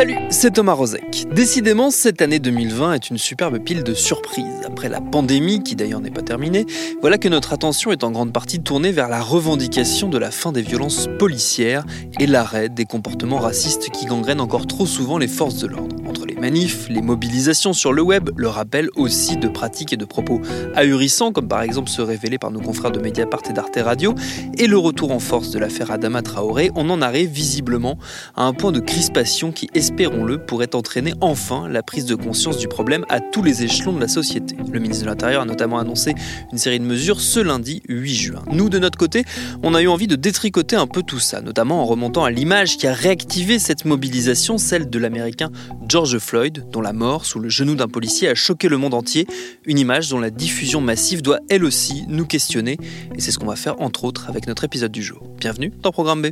Salut, c'est Thomas Rozek. Décidément, cette année 2020 est une superbe pile de surprises. Après la pandémie, qui d'ailleurs n'est pas terminée, voilà que notre attention est en grande partie tournée vers la revendication de la fin des violences policières et l'arrêt des comportements racistes qui gangrènent encore trop souvent les forces de l'ordre. Manifs, les mobilisations sur le web, le rappel aussi de pratiques et de propos ahurissants, comme par exemple ceux révélés par nos confrères de Mediapart et d'Arte Radio, et le retour en force de l'affaire Adama Traoré, on en arrive visiblement à un point de crispation qui espérons-le, pourrait entraîner enfin la prise de conscience du problème à tous les échelons de la société. Le ministre de l'Intérieur a notamment annoncé une série de mesures ce lundi 8 juin. Nous, de notre côté, on a eu envie de détricoter un peu tout ça, notamment en remontant à l'image qui a réactivé cette mobilisation, celle de l'Américain George Floyd, dont la mort sous le genou d'un policier a choqué le monde entier, une image dont la diffusion massive doit elle aussi nous questionner, et c'est ce qu'on va faire entre autres avec notre épisode du jour. Bienvenue dans Programme B.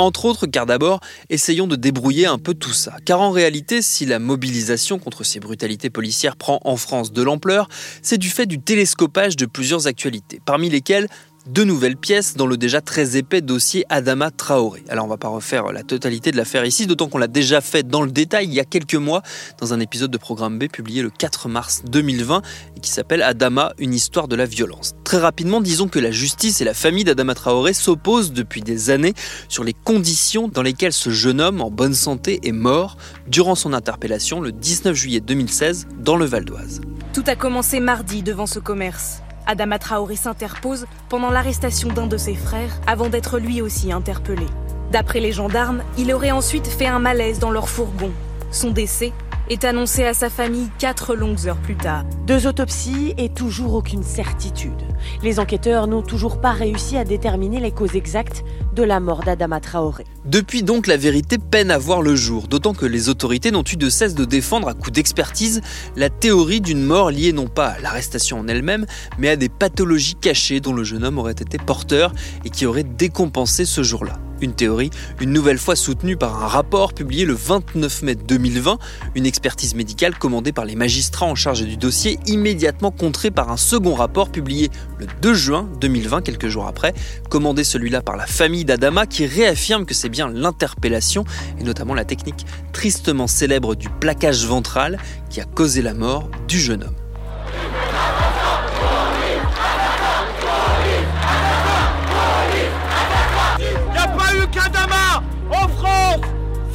Entre autres, car d'abord, essayons de débrouiller un peu tout ça. Car en réalité, si la mobilisation contre ces brutalités policières prend en France de l'ampleur, c'est du fait du télescopage de plusieurs actualités, parmi lesquelles deux nouvelles pièces dans le déjà très épais dossier Adama Traoré. Alors on va pas refaire la totalité de l'affaire ici, d'autant qu'on l'a déjà fait dans le détail il y a quelques mois dans un épisode de Programme B publié le 4 mars 2020 et qui s'appelle Adama, une histoire de la violence. Très rapidement, disons que la justice et la famille d'Adama Traoré s'opposent depuis des années sur les conditions dans lesquelles ce jeune homme en bonne santé est mort durant son interpellation le 19 juillet 2016 dans le Val d'Oise. Tout a commencé mardi devant ce commerce. Adama Traoré s'interpose pendant l'arrestation d'un de ses frères avant d'être lui aussi interpellé. D'après les gendarmes, il aurait ensuite fait un malaise dans leur fourgon. Son décès est annoncé à sa famille quatre longues heures plus tard. Deux autopsies et toujours aucune certitude. Les enquêteurs n'ont toujours pas réussi à déterminer les causes exactes de la mort d'Adama Traoré. Depuis donc, la vérité peine à voir le jour, d'autant que les autorités n'ont eu de cesse de défendre à coup d'expertise la théorie d'une mort liée non pas à l'arrestation en elle-même, mais à des pathologies cachées dont le jeune homme aurait été porteur et qui auraient décompensé ce jour-là. Une théorie, une nouvelle fois soutenue par un rapport publié le 29 mai 2020, une expertise médicale commandée par les magistrats en charge du dossier, immédiatement contrée par un second rapport publié le 2 juin 2020, quelques jours après, commandé celui-là par la famille d'Adama, qui réaffirme que c'est bien l'interpellation, et notamment la technique tristement célèbre du plaquage ventral, qui a causé la mort du jeune homme.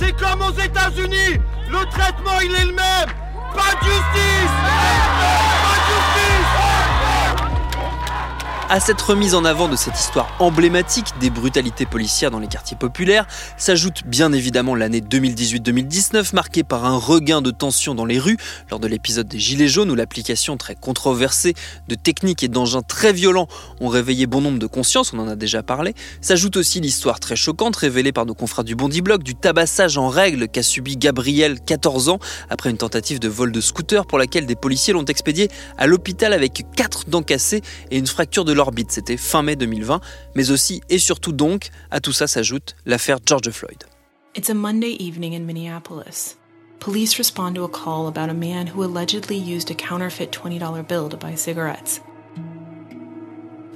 C'est comme aux États-Unis. Le traitement, il est le même. Pas de justice. À cette remise en avant de cette histoire emblématique des brutalités policières dans les quartiers populaires s'ajoute bien évidemment l'année 2018-2019 marquée par un regain de tension dans les rues lors de l'épisode des Gilets jaunes où l'application très controversée de techniques et d'engins très violents ont réveillé bon nombre de consciences, on en a déjà parlé. S'ajoute aussi l'histoire très choquante révélée par nos confrères du Bondi Blog du tabassage en règle qu'a subi Gabriel, 14 ans, après une tentative de vol de scooter pour laquelle des policiers l'ont expédié à l'hôpital avec 4 dents cassées et une fracture de l'orbite. C'était fin mai 2020. Mais aussi et surtout donc, à tout ça s'ajoute l'affaire George Floyd. It's a Monday evening in Minneapolis. Police respond to a call about a man who allegedly used a counterfeit $20 bill to buy cigarettes.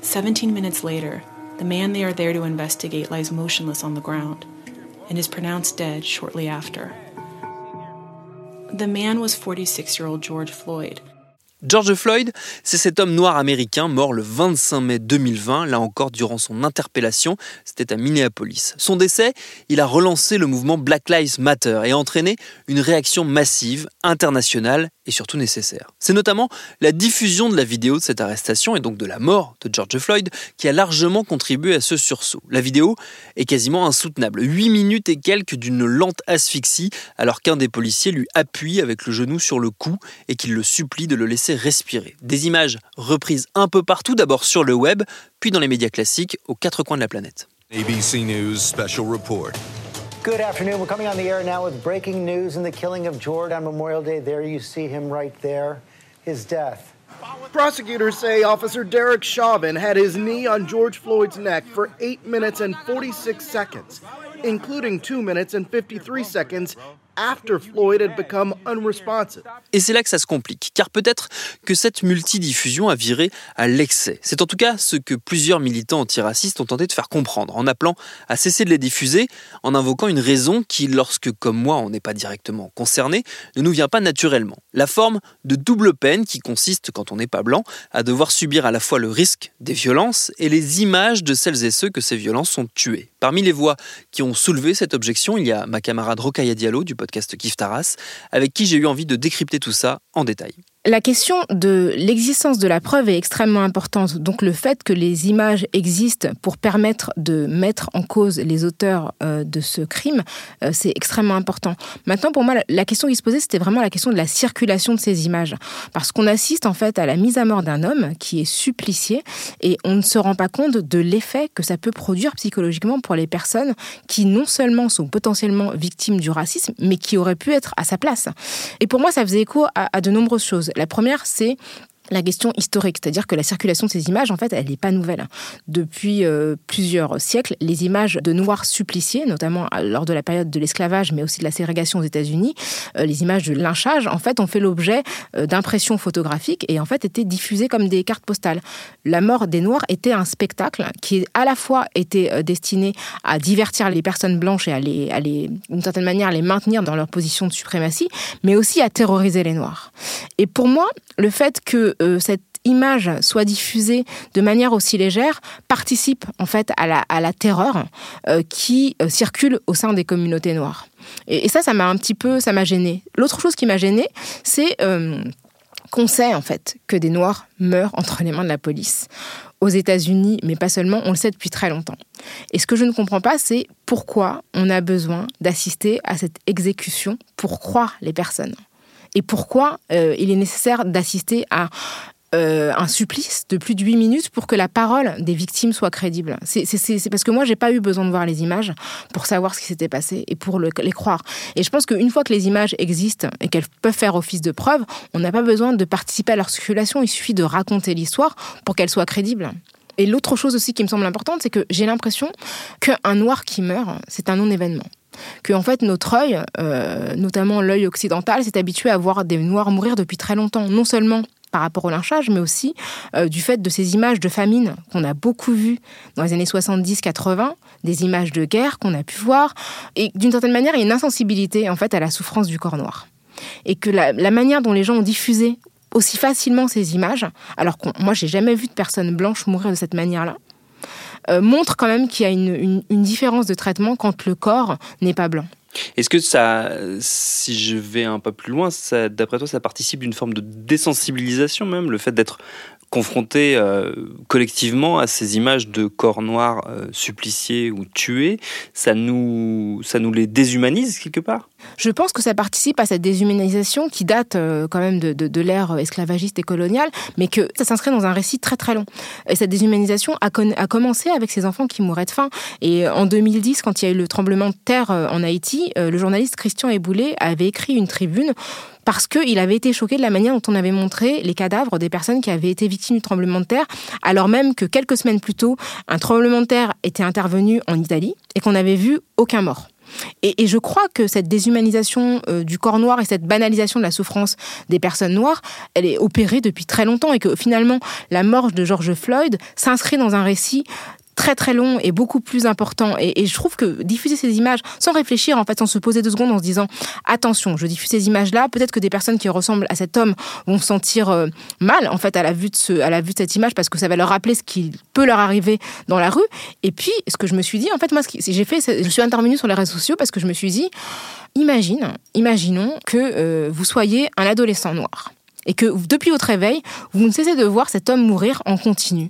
17 minutes later, the man they are there to investigate lies motionless on the ground and is pronounced dead shortly after. The man was 46 year old George Floyd, George Floyd, c'est cet homme noir américain mort le 25 mai 2020, là encore durant son interpellation, c'était à Minneapolis. Son décès, il a relancé le mouvement Black Lives Matter et entraîné une réaction massive, internationale et surtout nécessaire. C'est notamment la diffusion de la vidéo de cette arrestation et donc de la mort de George Floyd qui a largement contribué à ce sursaut. La vidéo est quasiment insoutenable. 8 minutes et quelques d'une lente asphyxie alors qu'un des policiers lui appuie avec le genou sur le cou et qu'il le supplie de le laisser respirer. Des images reprises un peu partout, d'abord sur le web, puis dans les médias classiques aux quatre coins de la planète. ABC News special report. Good afternoon. We're coming on the air now with breaking news in the killing of George on Memorial Day. There you see him right there, his death. Prosecutors say Officer Derek Chauvin had his knee on George Floyd's neck for 8 minutes and 46 seconds, including 2 minutes and 53 seconds Et c'est là que ça se complique, car peut-être que cette multidiffusion a viré à l'excès. C'est en tout cas ce que plusieurs militants antiracistes ont tenté de faire comprendre, en appelant à cesser de les diffuser, en invoquant une raison qui, lorsque, comme moi, on n'est pas directement concerné, ne nous vient pas naturellement. La forme de double peine qui consiste, quand on n'est pas blanc, à devoir subir à la fois le risque des violences et les images de celles et ceux que ces violences ont tués. Parmi les voix qui ont soulevé cette objection, il y a ma camarade Rokaya Diallo du podcast Taras, avec qui j'ai eu envie de décrypter tout ça en détail. La question de l'existence de la preuve est extrêmement importante. Donc le fait que les images existent pour permettre de mettre en cause les auteurs euh, de ce crime, euh, c'est extrêmement important. Maintenant, pour moi, la question qui se posait, c'était vraiment la question de la circulation de ces images. Parce qu'on assiste en fait à la mise à mort d'un homme qui est supplicié et on ne se rend pas compte de l'effet que ça peut produire psychologiquement pour les personnes qui non seulement sont potentiellement victimes du racisme, mais qui auraient pu être à sa place. Et pour moi, ça faisait écho à, à de nombreuses choses. La première, c'est la question historique, c'est-à-dire que la circulation de ces images, en fait, elle n'est pas nouvelle. Depuis euh, plusieurs siècles, les images de noirs suppliciés, notamment lors de la période de l'esclavage, mais aussi de la ségrégation aux États-Unis, euh, les images de lynchage, en fait, ont fait l'objet euh, d'impressions photographiques et en fait étaient diffusées comme des cartes postales. La mort des Noirs était un spectacle qui, à la fois, était destiné à divertir les personnes blanches et à les, à les, d'une certaine manière, les maintenir dans leur position de suprématie, mais aussi à terroriser les Noirs. Et pour moi, le fait que euh, cette image soit diffusée de manière aussi légère participe en fait à la, terreur euh, qui euh, circule au sein des communautés noires. Et, et ça, ça m'a un petit peu, ça m'a gêné. L'autre chose qui m'a gêné, c'est qu'on sait en fait que des Noirs meurent entre les mains de la police aux États-Unis, mais pas seulement, on le sait depuis très longtemps. Et ce que je ne comprends pas, c'est pourquoi on a besoin d'assister à cette exécution pour croire les personnes et pourquoi euh, il est nécessaire d'assister à euh, un supplice de plus de 8 minutes pour que la parole des victimes soit crédible? C'est parce que moi, j'ai pas eu besoin de voir les images pour savoir ce qui s'était passé et pour les croire. Et je pense qu'une fois que les images existent et qu'elles peuvent faire office de preuve, on n'a pas besoin de participer à leur circulation, il suffit de raconter l'histoire pour qu'elle soit crédible. Et l'autre chose aussi qui me semble importante, c'est que j'ai l'impression qu'un noir qui meurt, c'est un non-événement que en fait notre œil, euh, notamment l'œil occidental, s'est habitué à voir des noirs mourir depuis très longtemps, non seulement par rapport au lynchage, mais aussi euh, du fait de ces images de famine qu'on a beaucoup vues dans les années 70-80, des images de guerre qu'on a pu voir, et d'une certaine manière, il y a une insensibilité en fait à la souffrance du corps noir. Et que la, manière dont les gens ont diffusé aussi facilement ces images, alors que moi j'ai jamais vu de personnes blanches mourir de cette manière-là, montre quand même qu'il y a une, différence de traitement quand le corps n'est pas blanc. Est-ce que ça, si je vais un peu plus loin, d'après toi, ça participe d'une forme de désensibilisation même, le fait d'être confrontés euh, collectivement à ces images de corps noirs euh, suppliciés ou tués, ça nous, ça nous les déshumanise quelque part? Je pense que ça participe à cette déshumanisation qui date euh, quand même de, de, de l'ère esclavagiste et coloniale, mais que ça s'inscrit dans un récit très très long. Et cette déshumanisation a, a, commencé avec ces enfants qui mouraient de faim. Et en 2010, quand il y a eu le tremblement de terre en Haïti, le journaliste Christian Eboulé avait écrit une tribune parce qu'il avait été choqué de la manière dont on avait montré les cadavres des personnes qui avaient été victimes du tremblement de terre, alors même que quelques semaines plus tôt, un tremblement de terre était intervenu en Italie et qu'on n'avait vu aucun mort. Et, je crois que cette déshumanisation euh, du corps noir et cette banalisation de la souffrance des personnes noires, elle est opérée depuis très longtemps et que finalement, la mort de George Floyd s'inscrit dans un récit très très long et beaucoup plus important. Et, je trouve que diffuser ces images sans réfléchir, en fait, sans se poser deux secondes en se disant attention, je diffuse ces images-là, peut-être que des personnes qui ressemblent à cet homme vont se sentir euh, mal en fait à la vue de ce, à la vue de cette image parce que ça va leur rappeler ce qui peut leur arriver dans la rue. Et puis, ce que je me suis dit, en fait, moi, ce que j'ai fait, je suis intervenue sur les réseaux sociaux parce que je me suis dit, imagine, imaginons que euh, vous soyez un adolescent noir et que depuis votre réveil, vous ne cessez de voir cet homme mourir en continu.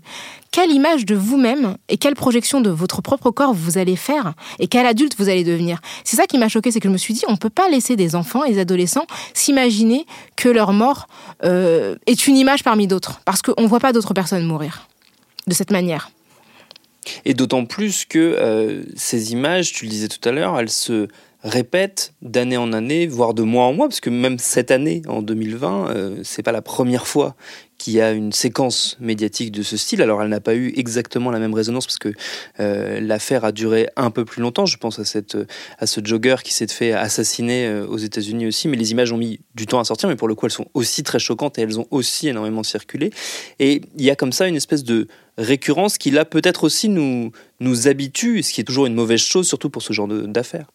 Quelle image de vous-même et quelle projection de votre propre corps vous allez faire et quel adulte vous allez devenir C'est ça qui m'a choqué, c'est que je me suis dit, on ne peut pas laisser des enfants et des adolescents s'imaginer que leur mort euh, est une image parmi d'autres, parce qu'on ne voit pas d'autres personnes mourir de cette manière. Et d'autant plus que euh, ces images, tu le disais tout à l'heure, elles se répète d'année en année, voire de mois en mois, parce que même cette année, en 2020, euh, c'est pas la première fois qu'il y a une séquence médiatique de ce style. Alors elle n'a pas eu exactement la même résonance parce que euh, l'affaire a duré un peu plus longtemps. Je pense à, cette, à ce jogger qui s'est fait assassiner euh, aux États-Unis aussi, mais les images ont mis du temps à sortir, mais pour le coup elles sont aussi très choquantes et elles ont aussi énormément circulé. Et il y a comme ça une espèce de récurrence qui là peut-être aussi nous, nous habitue, ce qui est toujours une mauvaise chose, surtout pour ce genre d'affaires.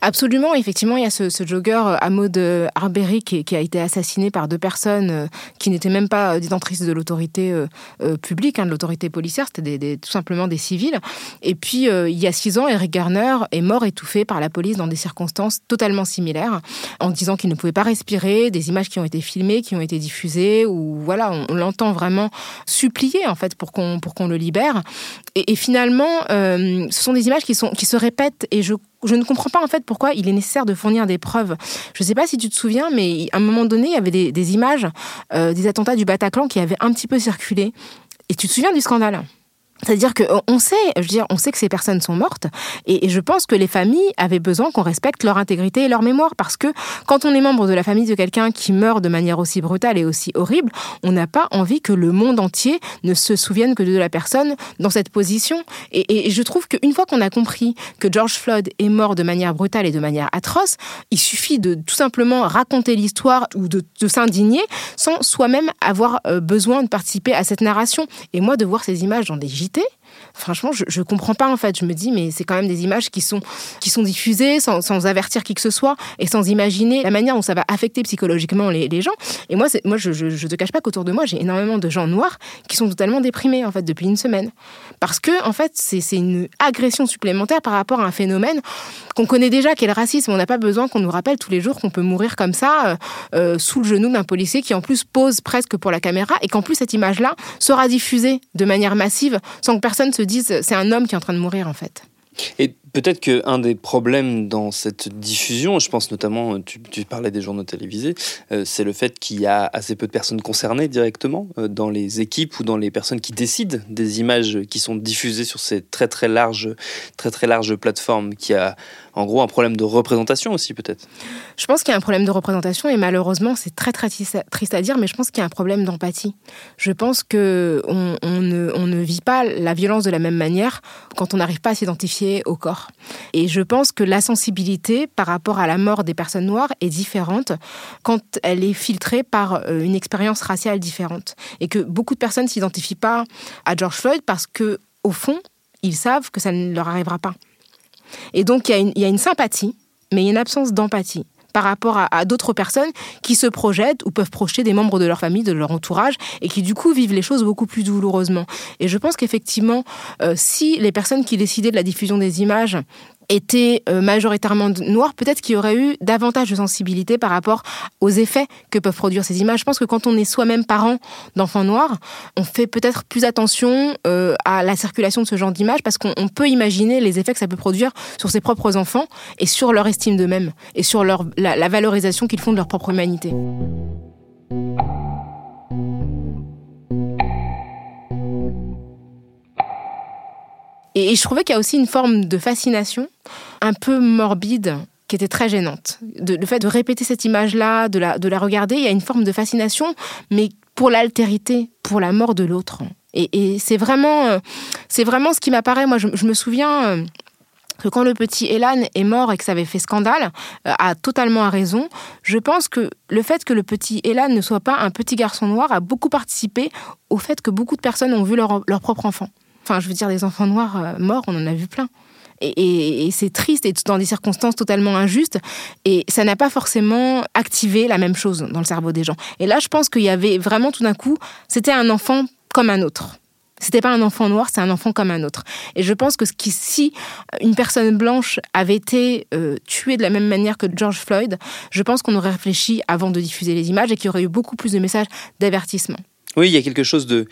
Absolument, effectivement, il y a ce, jogger Hamoud euh, Arbery qui, a été assassiné par deux personnes euh, qui n'étaient même pas détentrices de l'autorité euh, publique, hein, de l'autorité policière, c'était tout simplement des civils. Et puis, il y a six ans, Eric Garner est mort étouffé par la police dans des circonstances totalement similaires, en disant qu'il ne pouvait pas respirer, des images qui ont été filmées, qui ont été diffusées, où voilà, on, l'entend vraiment supplier en fait pour qu'on pour qu'on le libère. Et, et finalement, ce sont des images qui sont qui se répètent et je je ne comprends pas en fait pourquoi il est nécessaire de fournir des preuves. Je ne sais pas si tu te souviens, mais à un moment donné, il y avait des, images euh, des attentats du Bataclan qui avaient un petit peu circulé. Et tu te souviens du scandale? C'est-à-dire qu'on sait, je veux dire, on sait que ces personnes sont mortes, et, je pense que les familles avaient besoin qu'on respecte leur intégrité et leur mémoire, parce que quand on est membre de la famille de quelqu'un qui meurt de manière aussi brutale et aussi horrible, on n'a pas envie que le monde entier ne se souvienne que de la personne dans cette position. Et, je trouve qu'une fois qu'on a compris que George Floyd est mort de manière brutale et de manière atroce, il suffit de tout simplement raconter l'histoire ou de, de s'indigner sans soi-même avoir euh, besoin de participer à cette narration. Et moi, de voir ces images dans des rigidité franchement, je, je comprends pas en fait. Je me dis, mais c'est quand même des images qui sont, qui sont diffusées sans, sans, avertir qui que ce soit et sans imaginer la manière dont ça va affecter psychologiquement les, gens. Et moi, moi je, je, je, te cache pas qu'autour de moi, j'ai énormément de gens noirs qui sont totalement déprimés en fait depuis une semaine. Parce que, en fait, c'est une agression supplémentaire par rapport à un phénomène qu'on connaît déjà, qui est le racisme. On n'a pas besoin qu'on nous rappelle tous les jours qu'on peut mourir comme ça, euh, euh, sous le genou d'un policier qui en plus pose presque pour la caméra et qu'en plus cette image-là sera diffusée de manière massive sans que personne se dise c'est un homme qui est en train de mourir en fait. Peut-être qu'un des problèmes dans cette diffusion, je pense notamment, tu, parlais des journaux télévisés, euh, c'est le fait qu'il y a assez peu de personnes concernées directement euh, dans les équipes ou dans les personnes qui décident des images qui sont diffusées sur ces très très larges, très très larges plateformes, qui a en gros un problème de représentation aussi peut-être. Je pense qu'il y a un problème de représentation et malheureusement c'est très très triste à dire, mais je pense qu'il y a un problème d'empathie. Je pense que on, on ne vit pas la violence de la même manière quand on n'arrive pas à s'identifier au corps. Et je pense que la sensibilité par rapport à la mort des personnes noires est différente quand elle est filtrée par euh, une expérience raciale différente. Et que beaucoup de personnes s'identifient pas à George Floyd parce que, au fond, ils savent que ça ne leur arrivera pas. Et donc, il y, a une sympathie, mais il y a une absence d'empathie par rapport à, d'autres personnes qui se projettent ou peuvent projeter des membres de leur famille, de leur entourage, et qui du coup vivent les choses beaucoup plus douloureusement. Et je pense qu'effectivement, euh, si les personnes qui décidaient de la diffusion des images étaient euh, majoritairement noirs, peut-être qu'il y aurait eu davantage de sensibilité par rapport aux effets que peuvent produire ces images. Je pense que quand on est soi-même parent d'enfants noirs, on fait peut-être plus attention euh, à la circulation de ce genre d'images parce qu'on peut imaginer les effets que ça peut produire sur ses propres enfants et sur leur estime d'eux-mêmes et sur la valorisation qu'ils font de leur propre humanité. Et, je trouvais qu'il y a aussi une forme de fascination un peu morbide qui était très gênante. le fait de répéter cette image-là, de la, de la regarder, il y a une forme de fascination, mais pour l'altérité, pour la mort de l'autre. Et, c'est vraiment, euh, vraiment ce qui m'apparaît. Moi, je, me souviens euh, que quand le petit Elan est mort et que ça avait fait scandale, euh, a totalement à raison. Je pense que le fait que le petit Elan ne soit pas un petit garçon noir a beaucoup participé au fait que beaucoup de personnes ont vu leur propre enfant Enfin, je veux dire, des enfants noirs euh, morts, on en a vu plein. Et, c'est triste et dans des circonstances totalement injustes. Et ça n'a pas forcément activé la même chose dans le cerveau des gens. Et là, je pense qu'il y avait vraiment tout d'un coup, c'était un enfant comme un autre. C'était pas un enfant noir, c'est un enfant comme un autre. Et je pense que si une personne blanche avait été euh, tuée de la même manière que George Floyd, je pense qu'on aurait réfléchi avant de diffuser les images et qu'il y aurait eu beaucoup plus de messages d'avertissement. Oui, il y a quelque chose de,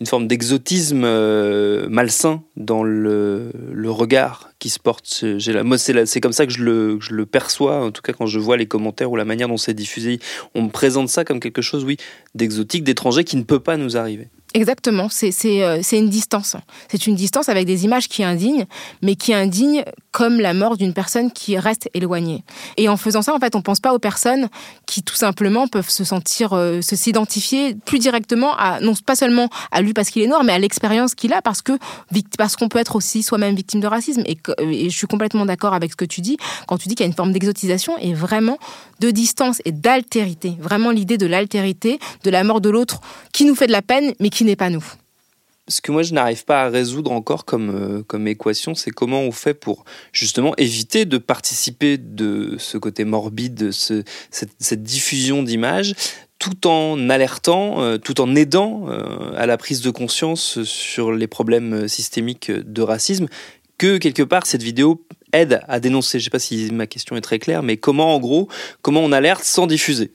une forme d'exotisme euh, malsain dans le, le, regard qui se porte. Moi, c'est comme ça que je, le, je le perçois, en tout cas quand je vois les commentaires ou la manière dont c'est diffusé. On me présente ça comme quelque chose, oui, d'exotique, d'étranger qui ne peut pas nous arriver. Exactement, euh, c'est une distance. C'est une distance avec des images qui indignent, mais qui indignent comme la mort d'une personne qui reste éloignée. Et en faisant ça, en fait, on pense pas aux personnes qui tout simplement peuvent se sentir, euh, se s'identifier plus directement à, non pas seulement à lui parce qu'il est noir, mais à l'expérience qu'il a parce que parce qu'on peut être aussi soi-même victime de racisme. Et, et je suis complètement d'accord avec ce que tu dis quand tu dis qu'il y a une forme d'exotisation et vraiment de distance et d'altérité. Vraiment l'idée de l'altérité, de la mort de l'autre qui nous fait de la peine, mais qui n'est pas nous. Ce que moi je n'arrive pas à résoudre encore comme, euh, comme équation, c'est comment on fait pour justement éviter de participer de ce côté morbide, ce, cette, diffusion d'images, tout en alertant, euh, tout en aidant euh, à la prise de conscience sur les problèmes systémiques de racisme, que quelque part cette vidéo aide à dénoncer. Je ne sais pas si ma question est très claire, mais comment en gros, comment on alerte sans diffuser?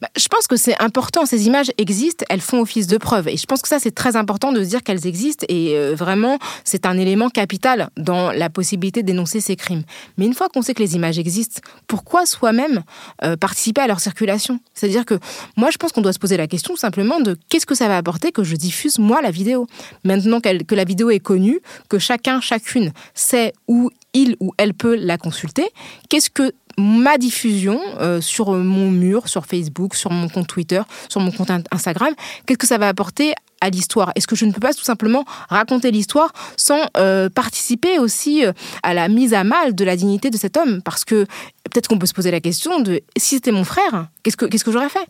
Bah, je pense que c'est important. Ces images existent, elles font office de preuve. Et je pense que ça, c'est très important de se dire qu'elles existent. Et euh, vraiment, c'est un élément capital dans la possibilité dénoncer ces crimes. Mais une fois qu'on sait que les images existent, pourquoi soi-même euh, participer à leur circulation? C'est-à-dire que moi, je pense qu'on doit se poser la question simplement de qu'est-ce que ça va apporter que je diffuse, moi, la vidéo? Maintenant que la vidéo est connue, que chacun, chacune sait où il ou elle peut la consulter, qu'est-ce que ma diffusion euh, sur mon mur, sur Facebook, sur mon compte Twitter, sur mon compte Instagram, qu'est-ce que ça va apporter à l'histoire? Est-ce que je ne peux pas tout simplement raconter l'histoire sans euh, participer aussi euh, à la mise à mal de la dignité de cet homme? Parce que peut-être qu'on peut se poser la question de si c'était mon frère, qu'est-ce que, qu'est-ce que j'aurais fait?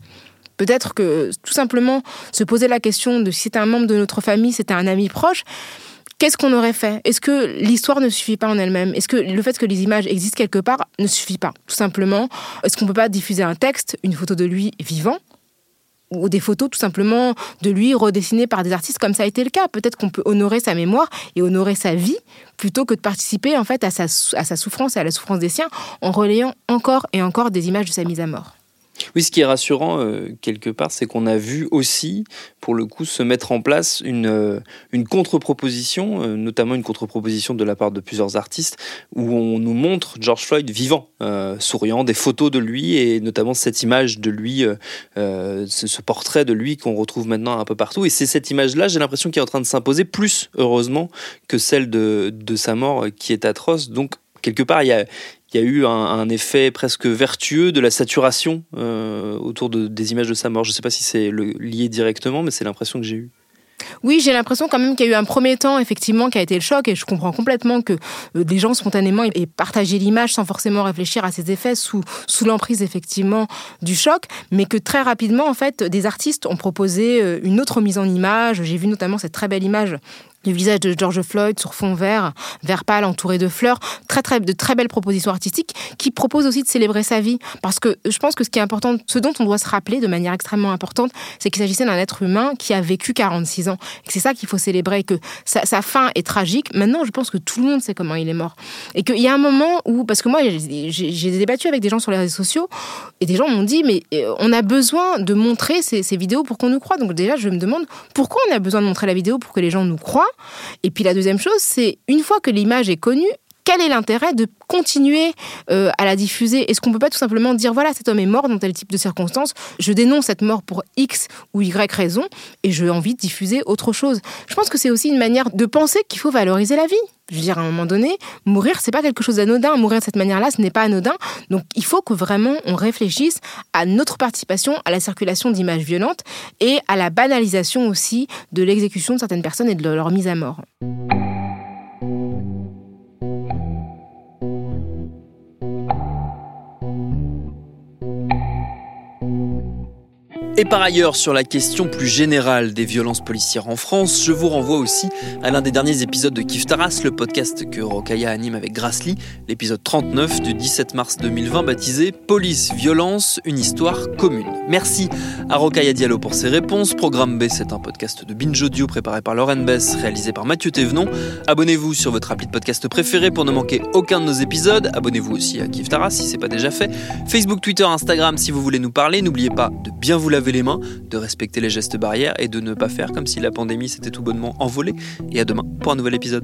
Peut-être que tout simplement se poser la question de si c'était un membre de notre famille, c'était un ami proche, qu'est-ce qu'on aurait fait? Est-ce que l'histoire ne suffit pas en elle-même? Est-ce que le fait que les images existent quelque part ne suffit pas Tout simplement, est-ce qu'on ne peut pas diffuser un texte, une photo de lui vivant? Ou des photos tout simplement de lui redessinées par des artistes comme ça a été le cas? Peut-être qu'on peut honorer sa mémoire et honorer sa vie plutôt que de participer en fait à sa, à sa souffrance et à la souffrance des siens en relayant encore et encore des images de sa mise à mort. Oui, ce qui est rassurant euh, quelque part, c'est qu'on a vu aussi, pour le coup, se mettre en place une, euh, une contre-proposition, euh, notamment une contre-proposition de la part de plusieurs artistes, où on nous montre George Floyd vivant, souriant, des photos de lui, et notamment cette image de lui, ce, portrait de lui qu'on retrouve maintenant un peu partout. Et c'est cette image-là, j'ai l'impression, qui est en train de s'imposer plus, heureusement, que celle de, de sa mort, qui est atroce. Donc, quelque part, il y a, il y a eu un, effet presque vertueux de la saturation euh, autour de, des images de sa mort. Je ne sais pas si c'est lié directement, mais c'est l'impression que j'ai eue. Oui, j'ai l'impression quand même qu'il y a eu un premier temps, effectivement, qui a été le choc, et je comprends complètement que euh, des gens spontanément aient partagé l'image sans forcément réfléchir à ses effets sous, sous l'emprise, effectivement, du choc, mais que très rapidement, en fait, des artistes ont proposé euh, une autre mise en image. J'ai vu notamment cette très belle image le visage de George Floyd sur fond vert, vert pâle entouré de fleurs, très très de très belles propositions artistiques qui proposent aussi de célébrer sa vie parce que je pense que ce qui est important, ce dont on doit se rappeler de manière extrêmement importante, c'est qu'il s'agissait d'un être humain qui a vécu 46 ans et c'est ça qu'il faut célébrer que sa, fin est tragique. Maintenant, je pense que tout le monde sait comment il est mort et qu'il y a un moment où parce que moi j'ai débattu avec des gens sur les réseaux sociaux et des gens m'ont dit mais euh, on a besoin de montrer ces, ces vidéos pour qu'on nous croie. Donc déjà je me demande pourquoi on a besoin de montrer la vidéo pour que les gens nous croient et puis la deuxième chose, c'est une fois que l'image est connue, quel est l'intérêt de continuer euh, à la diffuser? Est-ce qu'on peut pas tout simplement dire voilà cet homme est mort dans tel type de circonstances, je dénonce cette mort pour X ou Y raison et j'ai envie de diffuser autre chose? Je pense que c'est aussi une manière de penser qu'il faut valoriser la vie. Je veux dire à un moment donné, mourir c'est pas quelque chose d'anodin, mourir de cette manière-là ce n'est pas anodin. Donc il faut que vraiment on réfléchisse à notre participation à la circulation d'images violentes et à la banalisation aussi de l'exécution de certaines personnes et de leur mise à mort. Et par ailleurs, sur la question plus générale des violences policières en France, je vous renvoie aussi à l'un des derniers épisodes de Kif Taras, le podcast que Rokaya anime avec Grassly, l'épisode 39 du 17 mars 2020 baptisé Police, violence, une histoire commune. Merci à Rokaya Diallo pour ses réponses. Programme B, c'est un podcast de Binge Audio préparé par Lauren Bess, réalisé par Mathieu Thévenon. Abonnez-vous sur votre appli de podcast préféré pour ne manquer aucun de nos épisodes. Abonnez-vous aussi à Kif Taras si c'est pas déjà fait. Facebook, Twitter, Instagram si vous voulez nous parler. N'oubliez pas de bien vous laver les mains, de respecter les gestes barrières et de ne pas faire comme si la pandémie s'était tout bonnement envolée. Et à demain pour un nouvel épisode.